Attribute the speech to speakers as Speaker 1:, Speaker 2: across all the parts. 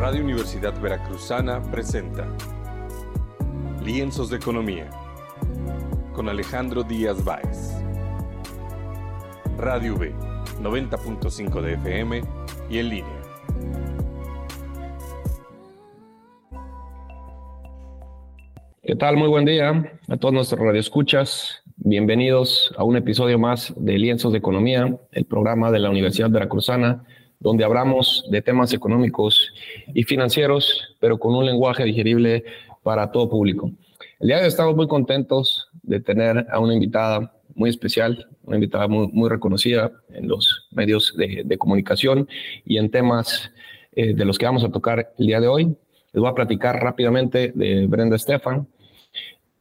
Speaker 1: Radio Universidad Veracruzana presenta Lienzos de Economía con Alejandro Díaz Báez. Radio V, 90.5 de FM y en línea.
Speaker 2: ¿Qué tal? Muy buen día a todos nuestros radioescuchas. Bienvenidos a un episodio más de Lienzos de Economía, el programa de la Universidad Veracruzana, donde hablamos de temas económicos y financieros, pero con un lenguaje digerible para todo público. El día de hoy estamos muy contentos de tener a una invitada muy especial, una invitada muy, reconocida en los medios de, de comunicación y en temas eh, de los que vamos a tocar el día de hoy. Les voy a platicar rápidamente de Brenda Stefan.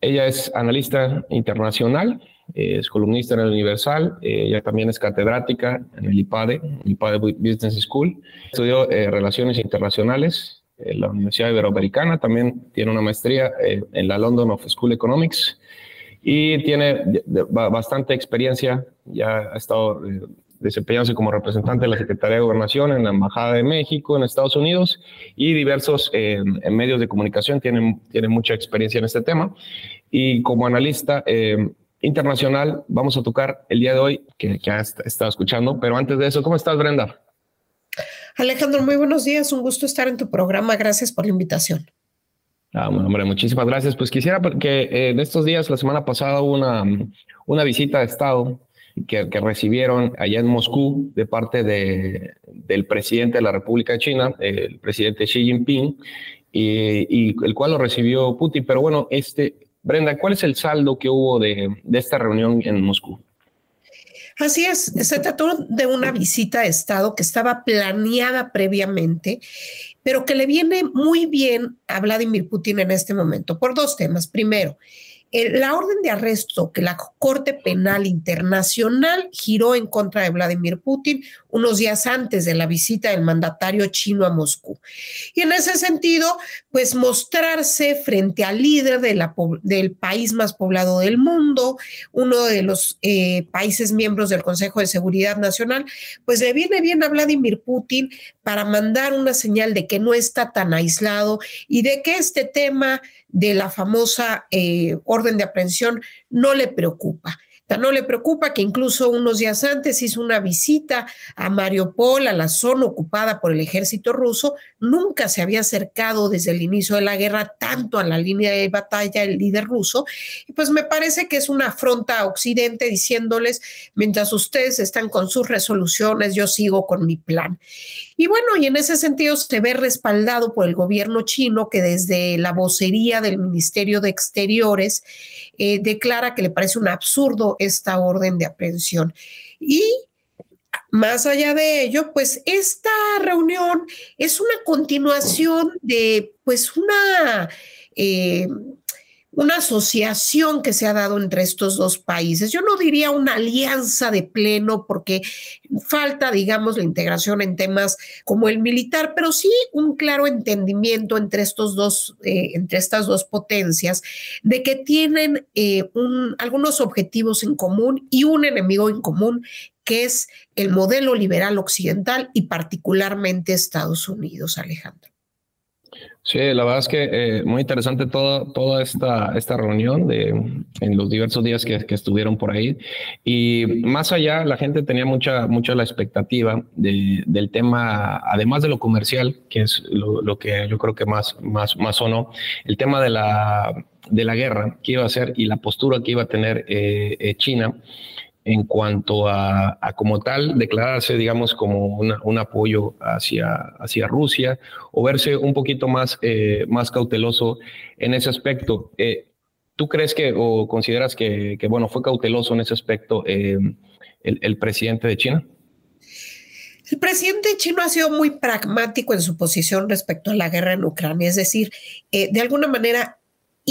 Speaker 2: Ella es analista internacional, es columnista en el Universal, ella también es catedrática en el IPADE, IPADE Business School. Estudió eh, Relaciones Internacionales en la Universidad Iberoamericana, también tiene una maestría eh, en la London of School Economics y tiene bastante experiencia, ya ha estado eh, desempeñándose como representante de la Secretaría de Gobernación en la Embajada de México en Estados Unidos y diversos eh, en medios de comunicación, tienen, tienen mucha experiencia en este tema. Y como analista eh, internacional, vamos a tocar el día de hoy, que, que ha estado escuchando, pero antes de eso, ¿cómo estás, Brenda?
Speaker 3: Alejandro, muy buenos días, un gusto estar en tu programa, gracias por la invitación.
Speaker 2: Ah, bueno, hombre, muchísimas gracias. Pues quisiera que eh, en estos días, la semana pasada, hubo una, una visita de Estado que, que, recibieron allá en Moscú de parte de, del presidente de la República de China, el presidente Xi Jinping, y, y, el cual lo recibió Putin. Pero bueno, este, Brenda, ¿cuál es el saldo que hubo de, esta reunión en Moscú?
Speaker 3: Así es, se trató de una visita de Estado que estaba planeada previamente, pero que le viene muy bien a Vladimir Putin en este momento por dos temas. Primero, la orden de arresto que la Corte Penal Internacional giró en contra de Vladimir Putin unos días antes de la visita del mandatario chino a Moscú. Y en ese sentido, pues mostrarse frente al líder del país más poblado del mundo, uno de los eh, países miembros del Consejo de Seguridad Nacional, pues le viene bien a Vladimir Putin para mandar una señal de que no está tan aislado y de que este tema de la famosa eh, orden de aprehensión no le preocupa. No le preocupa que incluso unos días antes hizo una visita a Mariupol, a la zona ocupada por el ejército ruso. Nunca se había acercado desde el inicio de la guerra tanto a la línea de batalla el líder ruso. Y pues me parece que es una afronta a Occidente diciéndoles, mientras ustedes están con sus resoluciones, yo sigo con mi plan. Y bueno, y en ese sentido se ve respaldado por el gobierno chino que desde la vocería del Ministerio de Exteriores eh, declara que le parece un absurdo esta orden de aprehensión. Y más allá de ello, pues esta reunión es una continuación de pues una... Eh, una asociación que se ha dado entre estos dos países. Yo no diría una alianza de pleno porque falta, digamos, la integración en temas como el militar, pero sí un claro entendimiento entre estos dos, eh, entre estas dos potencias de que tienen eh, un, algunos objetivos en común y un enemigo en común que es el modelo liberal occidental y particularmente Estados Unidos, Alejandro.
Speaker 2: Sí, la verdad es que eh, muy interesante toda, toda esta, esta reunión de, en los diversos días que, que, estuvieron por ahí. Y más allá, la gente tenía mucha, mucha la expectativa de, del tema, además de lo comercial, que es lo, lo, que yo creo que más, más, más sonó, el tema de la, de la guerra que iba a ser y la postura que iba a tener eh, eh China en cuanto a, como tal declararse, digamos, como un apoyo hacia, hacia Rusia o verse un poquito más, eh, más cauteloso en ese aspecto. Eh, ¿Tú crees que o consideras que, bueno, fue cauteloso en ese aspecto eh, el, el presidente de China?
Speaker 3: El presidente chino ha sido muy pragmático en su posición respecto a la guerra en Ucrania, es decir, eh, de alguna manera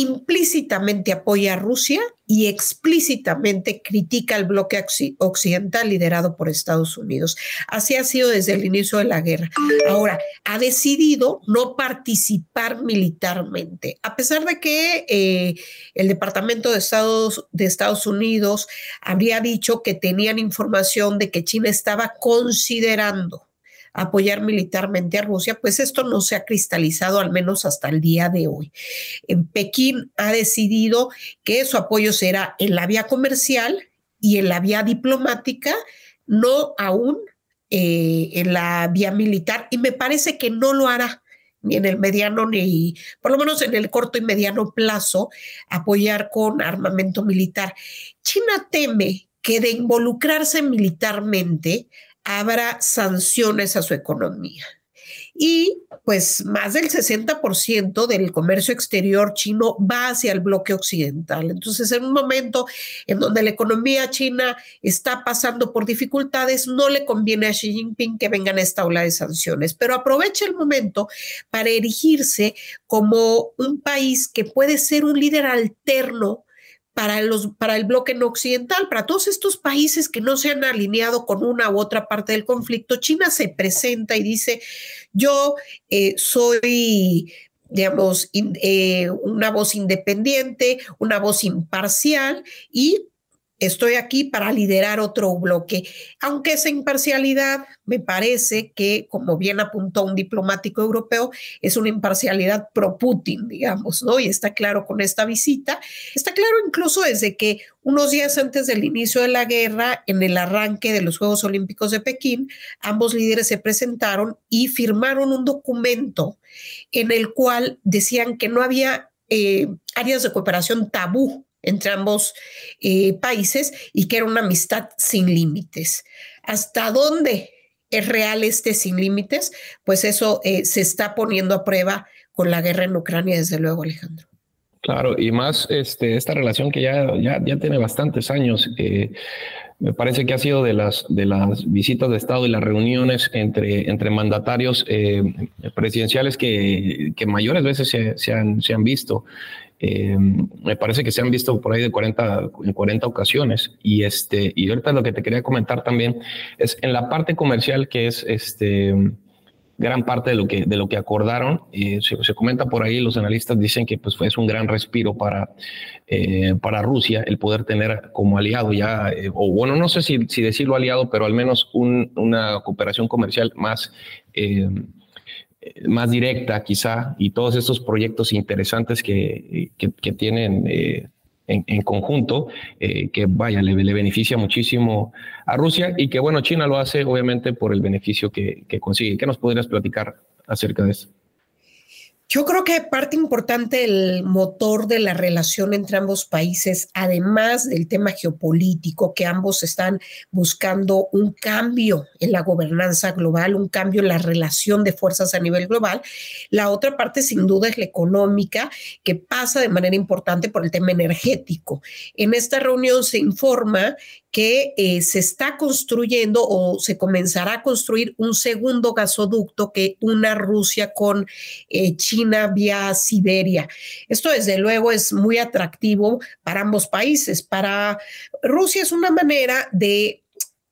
Speaker 3: implícitamente apoya a Rusia y explícitamente critica al bloque occidental liderado por Estados Unidos. Así ha sido desde el inicio de la guerra. Ahora, ha decidido no participar militarmente, a pesar de que eh, el Departamento de Estados, de Estados Unidos habría dicho que tenían información de que China estaba considerando apoyar militarmente a Rusia, pues esto no se ha cristalizado al menos hasta el día de hoy. En Pekín ha decidido que su apoyo será en la vía comercial y en la vía diplomática, no aún eh, en la vía militar, y me parece que no lo hará ni en el mediano ni, por lo menos en el corto y mediano plazo, apoyar con armamento militar. China teme que de involucrarse militarmente habrá sanciones a su economía y pues más del 60% del comercio exterior chino va hacia el bloque occidental. Entonces, en un momento en donde la economía china está pasando por dificultades, no le conviene a Xi Jinping que vengan esta ola de sanciones, pero aprovecha el momento para erigirse como un país que puede ser un líder alterno para, los, para el bloque no occidental, para todos estos países que no se han alineado con una u otra parte del conflicto, China se presenta y dice, yo eh, soy digamos, eh, una voz independiente, una voz imparcial y estoy aquí para liderar otro bloque. Aunque esa imparcialidad me parece que, como bien apuntó un diplomático europeo, es una imparcialidad pro-Putin, digamos, ¿no? Y está claro con esta visita. Está claro incluso desde que unos días antes del inicio de la guerra, en el arranque de los Juegos Olímpicos de Pekín, ambos líderes se presentaron y firmaron un documento en el cual decían que no había eh, áreas de cooperación tabú entre ambos eh, países y que era una amistad sin límites. ¿Hasta dónde es real este sin límites? Pues eso eh, se está poniendo a prueba con la guerra en Ucrania, desde luego, Alejandro.
Speaker 2: Claro, y más este, esta relación que ya, ya, ya tiene bastantes años. Eh, me parece que ha sido de las, de las visitas de Estado y las reuniones entre, entre mandatarios presidenciales que, que mayores veces se, se, han, se han visto. Eh, me parece que se han visto por ahí de 40, en 40 ocasiones. Y, este, y ahorita lo que te quería comentar también es en la parte comercial, que es este, gran parte de lo que, de lo que acordaron. Eh, se, comenta por ahí, los analistas dicen que pues, fue un gran respiro para, eh, para Rusia el poder tener como aliado ya, o bueno, no sé si decirlo aliado, pero al menos una cooperación comercial más más directa quizá y todos estos proyectos interesantes que, que, tienen eh, en, conjunto, eh, que vaya, le, le, beneficia muchísimo a Rusia y que bueno, China lo hace obviamente por el beneficio que, que consigue. ¿Qué nos podrías platicar acerca de eso?
Speaker 3: Yo creo que parte importante el motor de la relación entre ambos países, además del tema geopolítico, que ambos están buscando un cambio en la gobernanza global, un cambio en la relación de fuerzas a nivel global. La otra parte, sin duda, es la económica, que pasa de manera importante por el tema energético. En esta reunión se informa que eh, se está construyendo o se comenzará a construir un segundo gasoducto que una Rusia con eh, China vía Siberia. Esto desde luego es muy atractivo para ambos países. Para Rusia es una manera de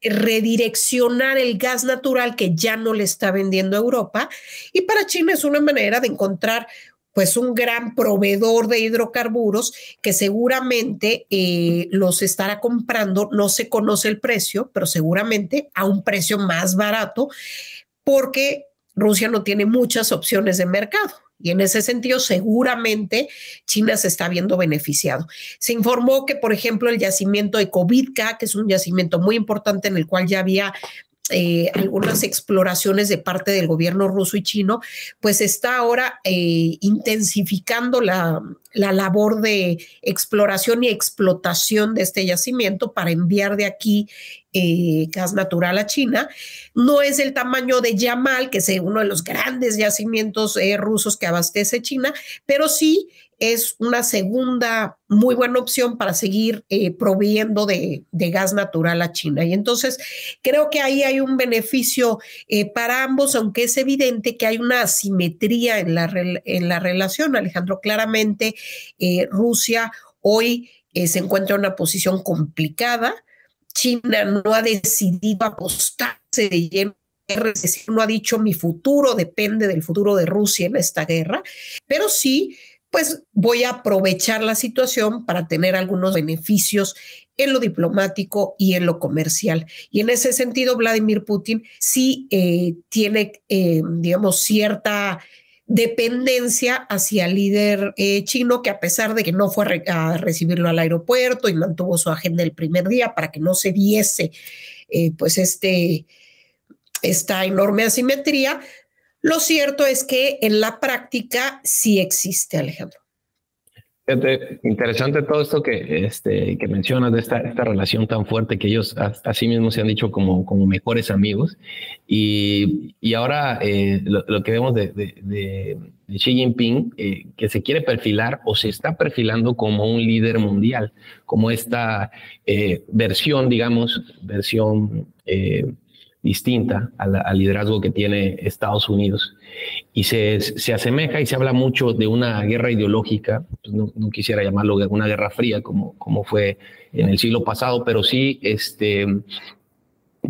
Speaker 3: redireccionar el gas natural que ya no le está vendiendo Europa y para China es una manera de encontrar pues un gran proveedor de hidrocarburos que seguramente eh, los estará comprando, no se conoce el precio, pero seguramente a un precio más barato, porque Rusia no tiene muchas opciones de mercado. Y en ese sentido, seguramente China se está viendo beneficiado. Se informó que, por ejemplo, el yacimiento de Kovitka, que es un yacimiento muy importante en el cual ya había eh, algunas exploraciones de parte del gobierno ruso y chino, pues está ahora eh, intensificando la, labor de exploración y explotación de este yacimiento para enviar de aquí eh, gas natural a China. No es el tamaño de Yamal, que es uno de los grandes yacimientos rusos que abastece China, pero sí es una segunda muy buena opción para seguir eh, de, gas natural a China. Y entonces creo que ahí hay un beneficio eh, para ambos, aunque es evidente que hay una asimetría en la, en la relación. Alejandro, claramente eh, Rusia hoy se encuentra en una posición complicada. China no ha decidido apostarse de lleno no ha dicho mi futuro depende del futuro de Rusia en esta guerra, pero sí pues voy a aprovechar la situación para tener algunos beneficios en lo diplomático y en lo comercial. Y en ese sentido, Vladimir Putin sí eh, tiene, eh, digamos, cierta dependencia hacia el líder eh, chino, que a pesar de que no fue a recibirlo al aeropuerto y mantuvo su agenda el primer día para que no se viese pues este, esta enorme asimetría, lo cierto es que en la práctica sí existe, Alejandro.
Speaker 2: Interesante todo esto que, este, que mencionas de esta, esta relación tan fuerte que ellos así mismos se han dicho como, como mejores amigos. Y, y ahora eh, lo, que vemos de, de, Xi Jinping, eh, que se quiere perfilar o se está perfilando como un líder mundial, como esta eh, versión, digamos, versión distinta al, liderazgo que tiene Estados Unidos. Y se, se, asemeja y se habla mucho de una guerra ideológica, pues no, quisiera llamarlo una guerra fría como, como fue en el siglo pasado, pero sí, este,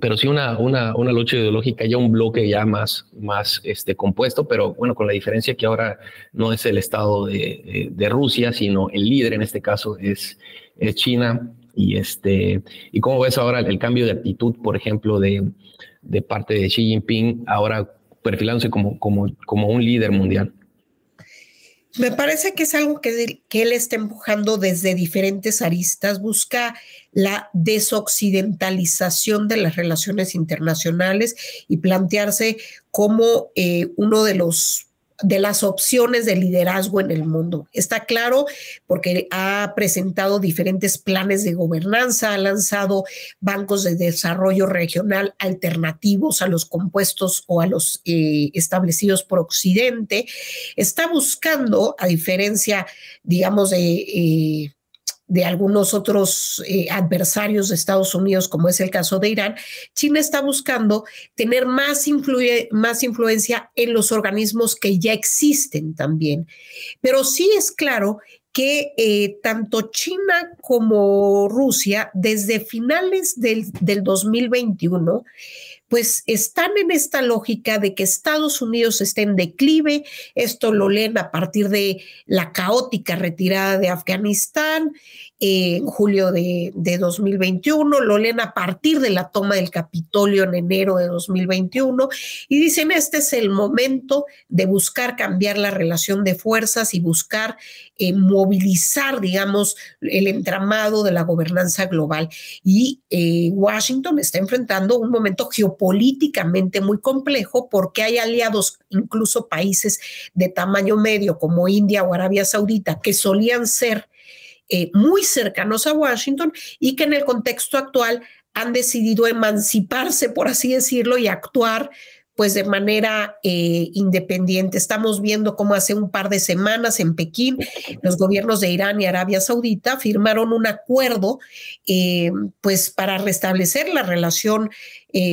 Speaker 2: pero sí una, una, una lucha ideológica, ya un bloque ya más, más este, compuesto, pero bueno, con la diferencia que ahora no es el Estado de, de, Rusia, sino el líder en este caso es, es China. Y, este, y cómo ves ahora el cambio de actitud, por ejemplo, de, de parte de Xi Jinping, ahora perfilándose como, como, como un líder mundial?
Speaker 3: Me parece que es algo que, que, él está empujando desde diferentes aristas, busca la desoccidentalización de las relaciones internacionales y plantearse como eh, uno de los de las opciones de liderazgo en el mundo. Está claro porque ha presentado diferentes planes de gobernanza, ha lanzado bancos de desarrollo regional alternativos a los compuestos o a los eh, establecidos por Occidente. Está buscando, a diferencia, digamos, de... Eh, de algunos otros eh, adversarios de Estados Unidos, como es el caso de Irán, China está buscando tener más, más influencia en los organismos que ya existen también. Pero sí es claro que eh, tanto China como Rusia, desde finales del, del 2021, pues están en esta lógica de que Estados Unidos está en declive. Esto lo leen a partir de la caótica retirada de Afganistán en julio de, 2021, lo leen a partir de la toma del Capitolio en enero de 2021 y dicen, este es el momento de buscar cambiar la relación de fuerzas y buscar eh, movilizar, digamos, el entramado de la gobernanza global. Y eh, Washington está enfrentando un momento geopolíticamente muy complejo porque hay aliados, incluso países de tamaño medio como India o Arabia Saudita, que solían ser eh, muy cercanos a Washington y que en el contexto actual han decidido emanciparse, por así decirlo, y actuar pues de manera eh, independiente. Estamos viendo cómo hace un par de semanas en Pekín los gobiernos de Irán y Arabia Saudita firmaron un acuerdo eh, pues para restablecer la relación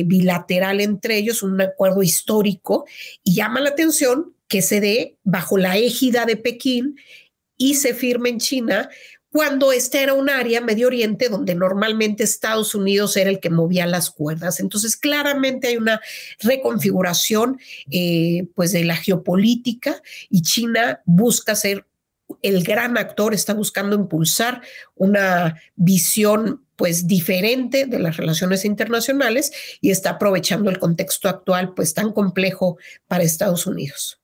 Speaker 3: bilateral entre ellos, un acuerdo histórico y llama la atención que se dé bajo la égida de Pekín y se firme en China cuando este era un área, Medio Oriente, donde normalmente Estados Unidos era el que movía las cuerdas. Entonces, claramente hay una reconfiguración eh, pues de la geopolítica y China busca ser el gran actor, está buscando impulsar una visión pues diferente de las relaciones internacionales y está aprovechando el contexto actual pues tan complejo para Estados Unidos.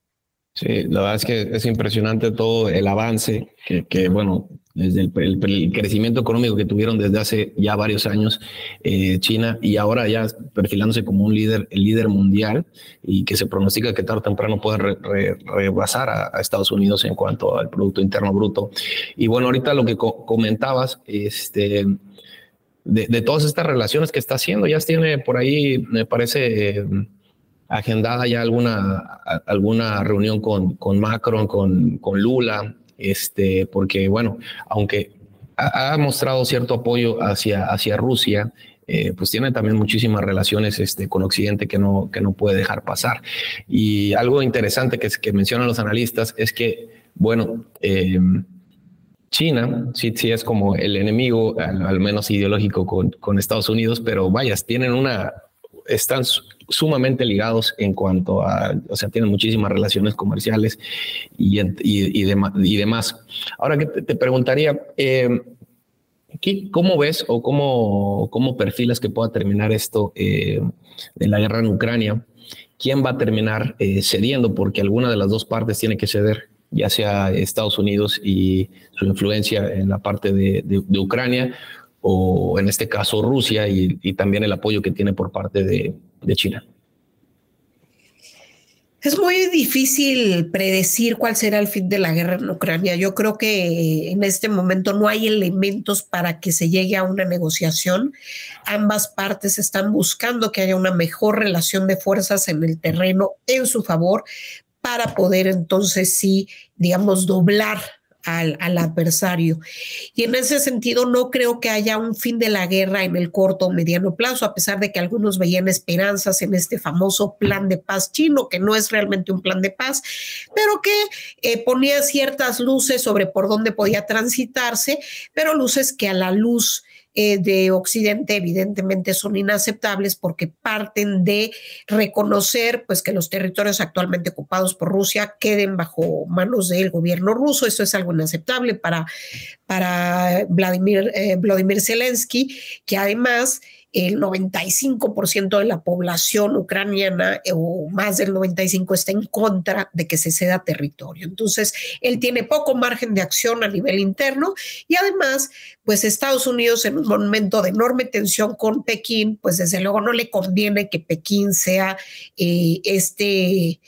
Speaker 2: Sí, la verdad es que es impresionante todo el avance que, que bueno, desde el, crecimiento económico que tuvieron desde hace ya varios años eh, China y ahora ya perfilándose como un líder, el líder mundial y que se pronostica que tarde o temprano pueda rebasar a, Estados Unidos en cuanto al Producto Interno Bruto. Y bueno, ahorita lo que comentabas, este, de, todas estas relaciones que está haciendo, ya tiene por ahí, me parece... Eh, agendada ya alguna, alguna reunión con, con Macron, con, con Lula, este, porque bueno, aunque ha, mostrado cierto apoyo hacia, hacia Rusia, eh, pues tiene también muchísimas relaciones este, con Occidente que no, que no puede dejar pasar. Y algo interesante que, mencionan los analistas es que, bueno, em, China sí, sí es como el enemigo, al, menos ideológico con, con, Estados Unidos, pero vayas, tienen una están sumamente ligados en cuanto a, o sea, tienen muchísimas relaciones comerciales y, y, demás. Ahora que te, preguntaría, eh, ¿cómo ves o cómo, cómo perfilas que pueda terminar esto eh, de la guerra en Ucrania? ¿Quién va a terminar eh, cediendo? Porque alguna de las dos partes tiene que ceder ya sea Estados Unidos y su influencia en la parte de, Ucrania, o en este caso Rusia y, también el apoyo que tiene por parte de, China.
Speaker 3: Es muy difícil predecir cuál será el fin de la guerra en Ucrania. Yo creo que en este momento no hay elementos para que se llegue a una negociación. Ambas partes están buscando que haya una mejor relación de fuerzas en el terreno en su favor para poder entonces sí, digamos, doblar al, adversario. Y en ese sentido, no creo que haya un fin de la guerra en el corto o mediano plazo, a pesar de que algunos veían esperanzas en este famoso plan de paz chino, que no es realmente un plan de paz, pero que eh, ponía ciertas luces sobre por dónde podía transitarse, pero luces que a la luz eh, de Occidente evidentemente son inaceptables porque parten de reconocer pues que los territorios actualmente ocupados por Rusia queden bajo manos del gobierno ruso. Esto es algo inaceptable para, para Vladimir, eh, Vladimir Zelensky, que además el 95% de la población ucraniana eh, o más del 95% está en contra de que se ceda territorio. Entonces, él tiene poco margen de acción a nivel interno y además, pues Estados Unidos en un momento de enorme tensión con Pekín, pues desde luego no le conviene que Pekín sea eh, este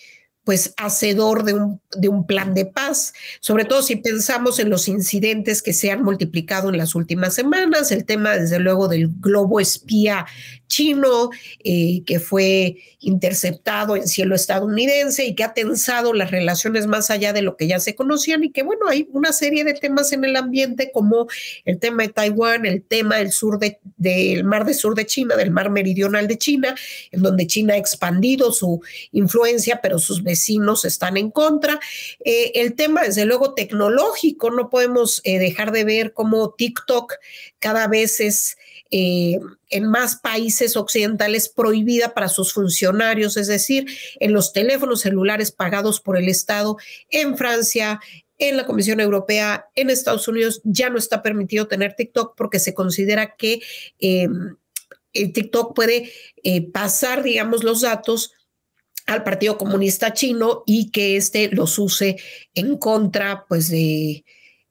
Speaker 3: pues hacedor de un, de un plan de paz, sobre todo si pensamos en los incidentes que se han multiplicado en las últimas semanas, el tema desde luego del globo espía chino eh, que fue interceptado en cielo estadounidense y que ha tensado las relaciones más allá de lo que ya se conocían y que bueno, hay una serie de temas en el ambiente como el tema de Taiwán, el tema del sur de, del mar del sur de China, del mar meridional de China, en donde China ha expandido su influencia, pero sus vecinos están en contra. Eh, el tema, desde luego, tecnológico, no podemos eh, dejar de ver cómo TikTok cada vez es eh, en más países occidentales prohibida para sus funcionarios, es decir, en los teléfonos celulares pagados por el Estado, en Francia, en la Comisión Europea, en Estados Unidos, ya no está permitido tener TikTok porque se considera que el TikTok puede pasar, digamos, los datos al Partido Comunista Chino y que éste los use en contra, pues, de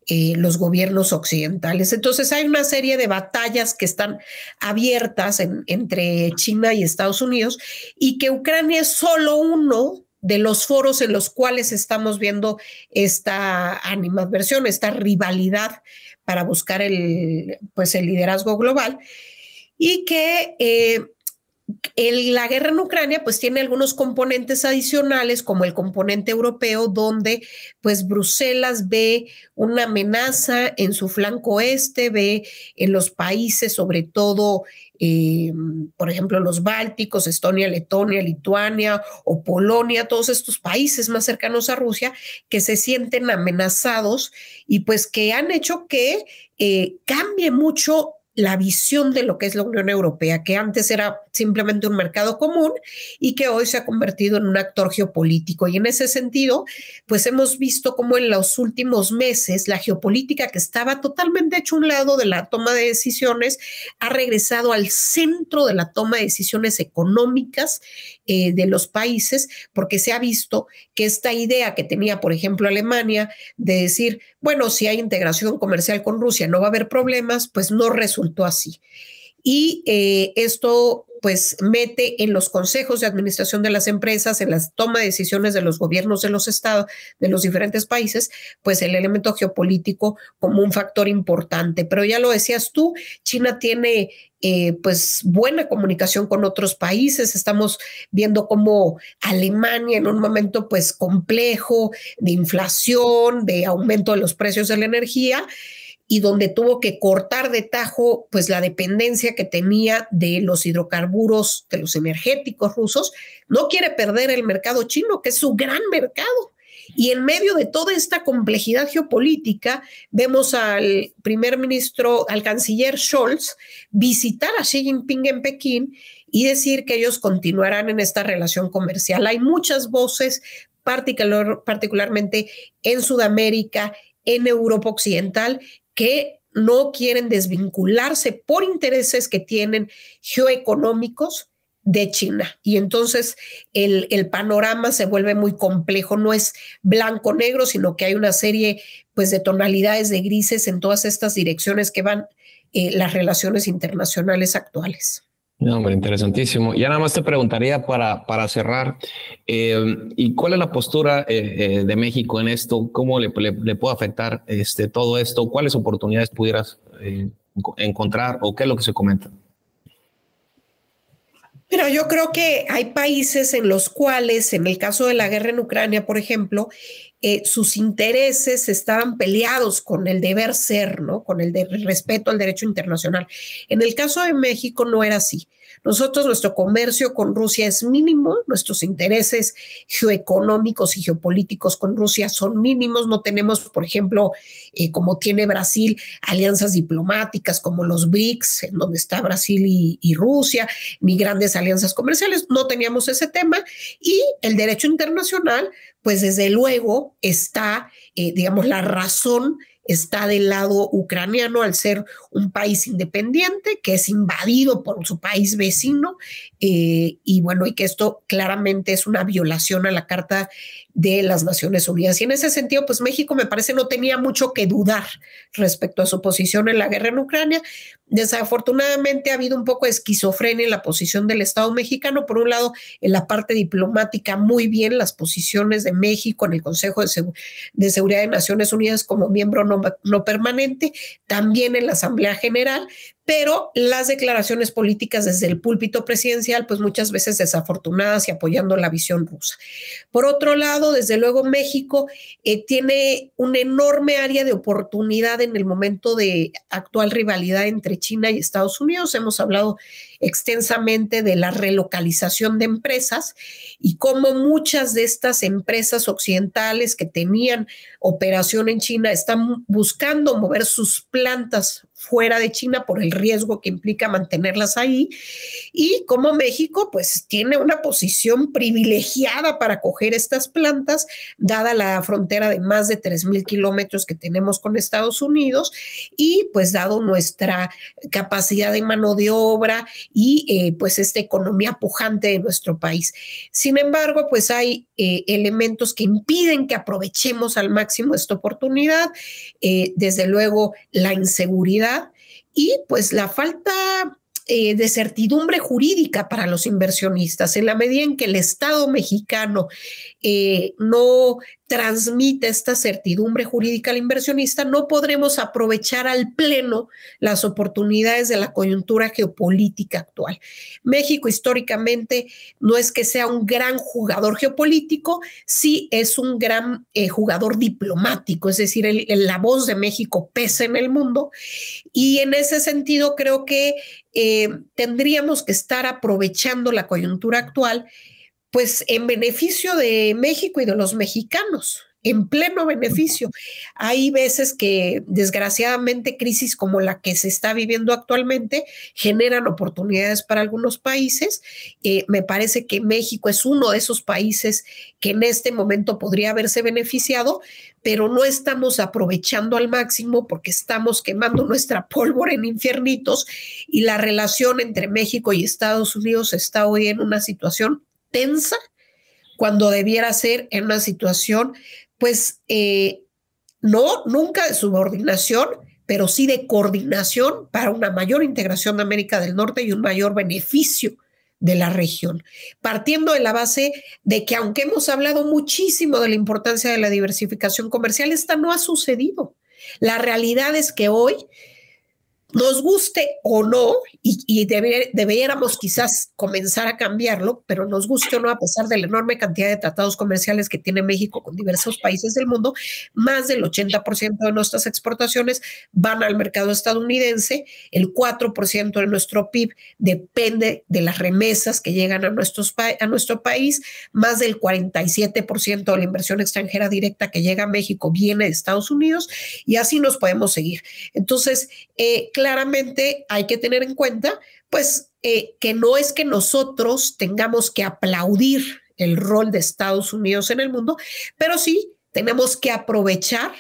Speaker 3: eh, los gobiernos occidentales. Entonces hay una serie de batallas que están abiertas entre China y Estados Unidos y que Ucrania es solo uno de los foros en los cuales estamos viendo esta animadversión, esta rivalidad para buscar el, pues el liderazgo global y que eh, la guerra en Ucrania pues tiene algunos componentes adicionales como el componente europeo donde pues Bruselas ve una amenaza en su flanco este, ve en los países sobre todo eh, por ejemplo, los Bálticos, Estonia, Letonia, Lituania o Polonia, todos estos países más cercanos a Rusia que se sienten amenazados y pues que han hecho que eh, cambie mucho la visión de lo que es la Unión Europea, que antes era simplemente un mercado común y que hoy se ha convertido en un actor geopolítico. Y en ese sentido, pues hemos visto cómo en los últimos meses la geopolítica que estaba totalmente hecho un lado de la toma de decisiones ha regresado al centro de la toma de decisiones económicas eh, de los países, porque se ha visto que esta idea que tenía, por ejemplo, Alemania de decir, bueno, si hay integración comercial con Rusia no va a haber problemas, pues no así. Y eh, esto pues mete en los consejos de administración de las empresas, en las toma de decisiones de los gobiernos de los estados, de los diferentes países, pues el elemento geopolítico como un factor importante. Pero ya lo decías tú, China tiene eh, pues buena comunicación con otros países. Estamos viendo cómo Alemania en un momento pues complejo de inflación, de aumento de los precios de la energía, y donde tuvo que cortar de tajo pues la dependencia que tenía de los hidrocarburos, de los energéticos rusos, no quiere perder el mercado chino, que es su gran mercado. Y en medio de toda esta complejidad geopolítica, vemos al primer ministro, al canciller Scholz, visitar a Xi Jinping en Pekín y decir que ellos continuarán en esta relación comercial. Hay muchas voces, particular, particularmente en Sudamérica, en Europa Occidental, que no quieren desvincularse por intereses que tienen geoeconómicos de China. Y entonces el, el, panorama se vuelve muy complejo, no es blanco-negro, sino que hay una serie pues, de tonalidades de grises en todas estas direcciones que van eh, las relaciones internacionales actuales.
Speaker 2: No, hombre, interesantísimo. Ya nada más te preguntaría para, para cerrar, eh, ¿y cuál es la postura eh, de México en esto? ¿Cómo le, le, puede afectar este, todo esto? ¿Cuáles oportunidades pudieras encontrar o qué es lo que se comenta?
Speaker 3: Pero yo creo que hay países en los cuales, en el caso de la guerra en Ucrania, por ejemplo, eh, sus intereses estaban peleados con el deber ser, ¿no? Con el de respeto al derecho internacional. En el caso de México no era así. Nosotros, nuestro comercio con Rusia es mínimo, nuestros intereses geoeconómicos y geopolíticos con Rusia son mínimos, no tenemos, por ejemplo, eh, como tiene Brasil, alianzas diplomáticas como los BRICS, en donde está Brasil y, y Rusia, ni grandes alianzas comerciales, no teníamos ese tema y el derecho internacional, pues desde luego está, eh, digamos, la razón está del lado ucraniano al ser un país independiente que es invadido por su país vecino eh, y bueno, y que esto claramente es una violación a la Carta de las Naciones Unidas. Y en ese sentido, pues México me parece no tenía mucho que dudar respecto a su posición en la guerra en Ucrania. Desafortunadamente ha habido un poco de esquizofrenia en la posición del Estado mexicano. Por un lado, en la parte diplomática, muy bien las posiciones de México en el Consejo de, Seguridad de Naciones Unidas como miembro no, no permanente, también en la Asamblea General, pero las declaraciones políticas desde el púlpito presidencial, pues muchas veces desafortunadas y apoyando la visión rusa. Por otro lado, desde luego México eh, tiene una enorme área de oportunidad en el momento de actual rivalidad entre China y Estados Unidos. Hemos hablado extensamente de la relocalización de empresas y cómo muchas de estas empresas occidentales que tenían operación en China están buscando mover sus plantas fuera de China por el riesgo que implica mantenerlas ahí. Y como México pues tiene una posición privilegiada para coger estas plantas dada la frontera de más de 3.000 kilómetros que tenemos con Estados Unidos y pues dado nuestra capacidad de mano de obra y eh, pues esta economía pujante de nuestro país. Sin embargo, pues hay eh, elementos que impiden que aprovechemos al máximo esta oportunidad, eh, desde luego la inseguridad y pues la falta de certidumbre jurídica para los inversionistas. En la medida en que el Estado mexicano no transmite esta certidumbre jurídica al inversionista, no podremos aprovechar al pleno las oportunidades de la coyuntura geopolítica actual. México históricamente no es que sea un gran jugador geopolítico, sí es un gran eh, jugador diplomático, es decir, la voz de México pesa en el mundo y en ese sentido creo que eh, tendríamos que estar aprovechando la coyuntura actual pues en beneficio de México y de los mexicanos, en pleno beneficio. Hay veces que desgraciadamente crisis como la que se está viviendo actualmente generan oportunidades para algunos países. Eh, me parece que México es uno de esos países que en este momento podría haberse beneficiado, pero no estamos aprovechando al máximo porque estamos quemando nuestra pólvora en infiernitos y la relación entre México y Estados Unidos está hoy en una situación tensa cuando debiera ser en una situación, pues, eh, no, nunca de subordinación, pero sí de coordinación para una mayor integración de América del Norte y un mayor beneficio de la región, partiendo de la base de que aunque hemos hablado muchísimo de la importancia de la diversificación comercial, esta no ha sucedido. La realidad es que hoy nos guste o no, y, debiéramos quizás comenzar a cambiarlo, pero nos guste o no, a pesar de la enorme cantidad de tratados comerciales que tiene México con diversos países del mundo, más del 80% de nuestras exportaciones van al mercado estadounidense, el 4% de nuestro PIB depende de las remesas que llegan a nuestro país, más del 47% de la inversión extranjera directa que llega a México viene de Estados Unidos, y así nos podemos seguir. Entonces, eh, claramente hay que tener en cuenta pues eh, que no es que nosotros tengamos que aplaudir el rol de Estados Unidos en el mundo, pero sí tenemos que aprovechar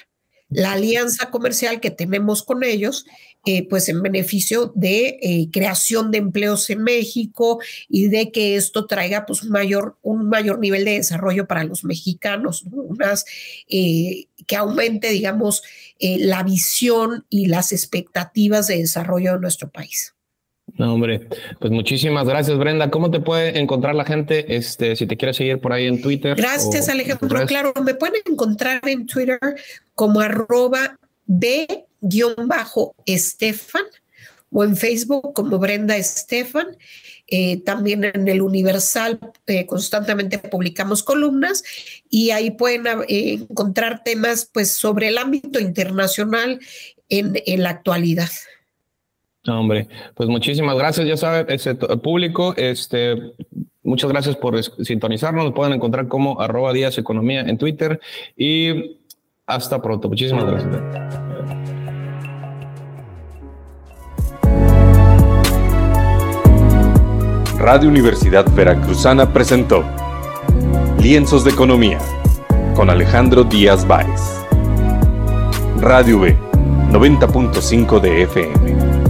Speaker 3: la alianza comercial que tenemos con ellos, eh, pues en beneficio de eh, creación de empleos en México y de que esto traiga pues un mayor, un mayor nivel de desarrollo para los mexicanos, unas, eh, que aumente, digamos, la visión y las expectativas de desarrollo de nuestro país.
Speaker 2: No, hombre, pues muchísimas gracias, Brenda. ¿Cómo te puede encontrar la gente este, si te quiere seguir por ahí en Twitter?
Speaker 3: Gracias, Alejandro. Claro, me pueden encontrar en Twitter como arroba b-estefan o en Facebook como Brenda Estefan. Eh, también en el Universal eh, constantemente publicamos columnas y ahí pueden eh, encontrar temas pues, sobre el ámbito internacional en, la actualidad
Speaker 2: hombre, pues muchísimas gracias. Ya sabe, ese público, este, muchas gracias por sintonizarnos. Nos pueden encontrar como arroba Economía en Twitter y hasta pronto. Muchísimas gracias.
Speaker 1: Radio Universidad Veracruzana presentó Lienzos de Economía con Alejandro Díaz Báez. Radio B, 90.5 de FM.